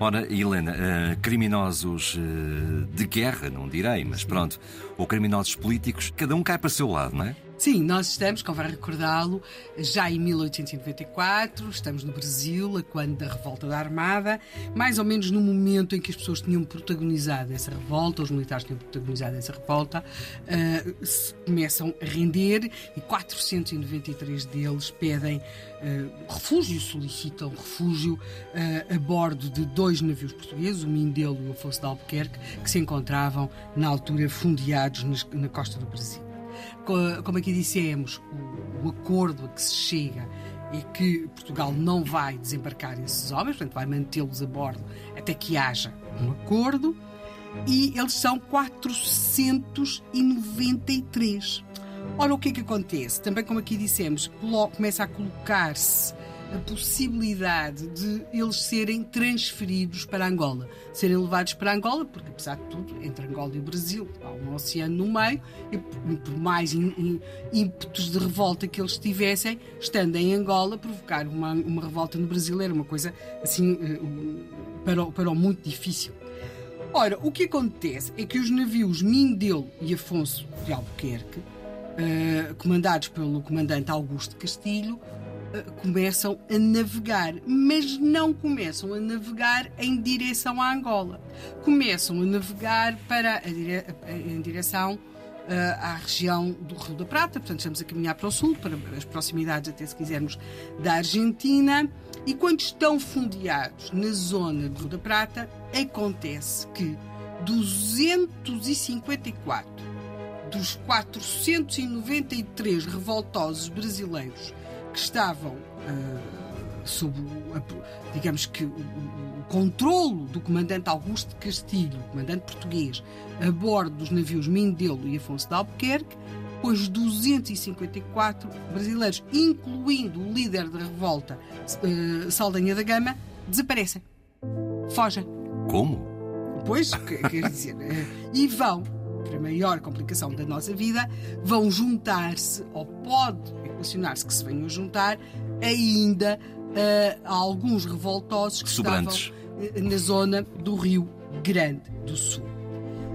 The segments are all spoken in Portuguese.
Ora, Helena, uh, criminosos uh, de guerra, não direi, mas pronto, ou criminosos políticos, cada um cai para o seu lado, não é? Sim, nós estamos, convém recordá-lo, já em 1894, estamos no Brasil, a quando da revolta da Armada, mais ou menos no momento em que as pessoas tinham protagonizado essa revolta, os militares tinham protagonizado essa revolta, uh, se começam a render e 493 deles pedem uh, refúgio, solicitam refúgio uh, a bordo de dois navios portugueses, o Mindelo e o Afonso de Albuquerque, que se encontravam na altura fundeados na costa do Brasil como aqui dissemos, o, o acordo a que se chega é que Portugal não vai desembarcar esses homens, portanto, vai mantê-los a bordo até que haja um acordo, e eles são 493. Ora, o que é que acontece? Também, como aqui dissemos, começa a colocar-se a possibilidade de eles serem transferidos para Angola, serem levados para Angola, porque apesar de tudo, entre Angola e o Brasil há um oceano no meio, e por mais ímpetos de revolta que eles tivessem, estando em Angola, provocar uma, uma revolta no Brasil era uma coisa assim eh, para, para o muito difícil. Ora, o que acontece é que os navios Mindelo e Afonso de Albuquerque, uh, comandados pelo comandante Augusto Castilho, começam a navegar, mas não começam a navegar em direção à Angola. Começam a navegar para a dire... em direção uh, à região do Rio da Prata, portanto estamos a caminhar para o sul, para as proximidades até se quisermos da Argentina, e quando estão fundeados na zona do Rio da Prata, acontece que 254 dos 493 revoltosos brasileiros que estavam uh, sob, digamos que, o, o controlo do comandante Augusto de Castilho, comandante português, a bordo dos navios Mindelo e Afonso de Albuquerque, pois 254 brasileiros, incluindo o líder da revolta, uh, Saldanha da Gama, desaparecem. Fogem. Como? Pois, quer dizer, uh, e vão, para a maior complicação da nossa vida, vão juntar-se, ou pode equacionar-se que se venham juntar ainda uh, alguns revoltosos que Sobrantes. estavam uh, na zona do Rio Grande do Sul.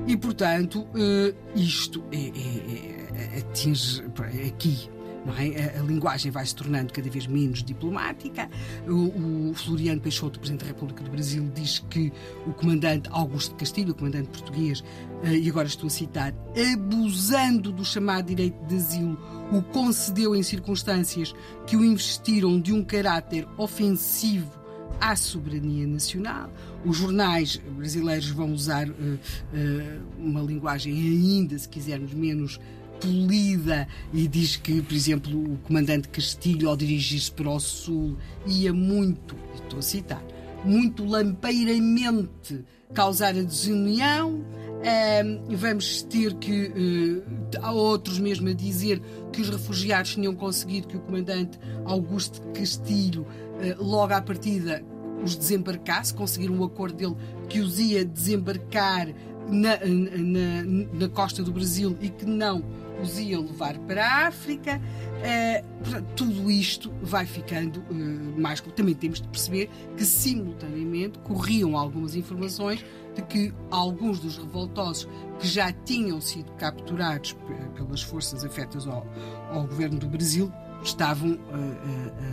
E, portanto, uh, isto é, é, é, atinge aqui é? A, linguagem vai se tornando cada vez menos diplomática. O, o, Floriano Peixoto, Presidente da República do Brasil, diz que o comandante Augusto Castilho, o comandante português, uh, e agora estou a citar, abusando do chamado direito de asilo, o concedeu em circunstâncias que o investiram de um caráter ofensivo à soberania nacional. Os jornais brasileiros vão usar uh, uh, uma linguagem ainda, se quisermos, menos polida e diz que, por exemplo, o comandante Castilho, ao dirigir-se para o sul, ia muito, estou a citar, muito lampeiramente causar a desunião. Um, vamos ter que. Uh, há outros mesmo a dizer que os refugiados tinham conseguido que o comandante Augusto Castilho, uh, logo à partida, os desembarcasse, conseguiram um acordo dele que os ia desembarcar na, na, na costa do Brasil e que não os ia levar para a África. Uh, tudo isto vai ficando uh, mais. Também temos de perceber que, simultaneamente, corriam algumas informações de que alguns dos revoltosos que já tinham sido capturados pelas forças afetas ao, ao governo do Brasil estavam uh,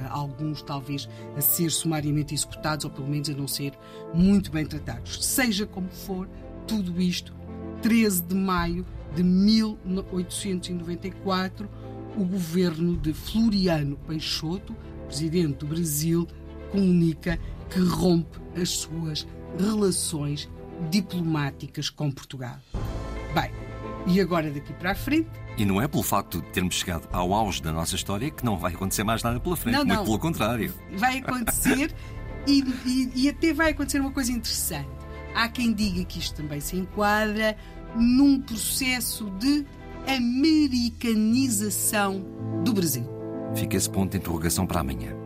alguns talvez a ser sumariamente executados ou pelo menos a não ser muito bem tratados. Seja como for, tudo isto, 13 de maio de 1894, o governo de Floriano Peixoto, presidente do Brasil, comunica que rompe as suas relações diplomáticas com Portugal. Bem, e agora daqui para a frente. E não é pelo facto de termos chegado ao auge da nossa história que não vai acontecer mais nada pela frente, não, muito não. pelo contrário. Vai acontecer e, e, e até vai acontecer uma coisa interessante. Há quem diga que isto também se enquadra num processo de americanização do Brasil. Fica esse ponto de interrogação para amanhã.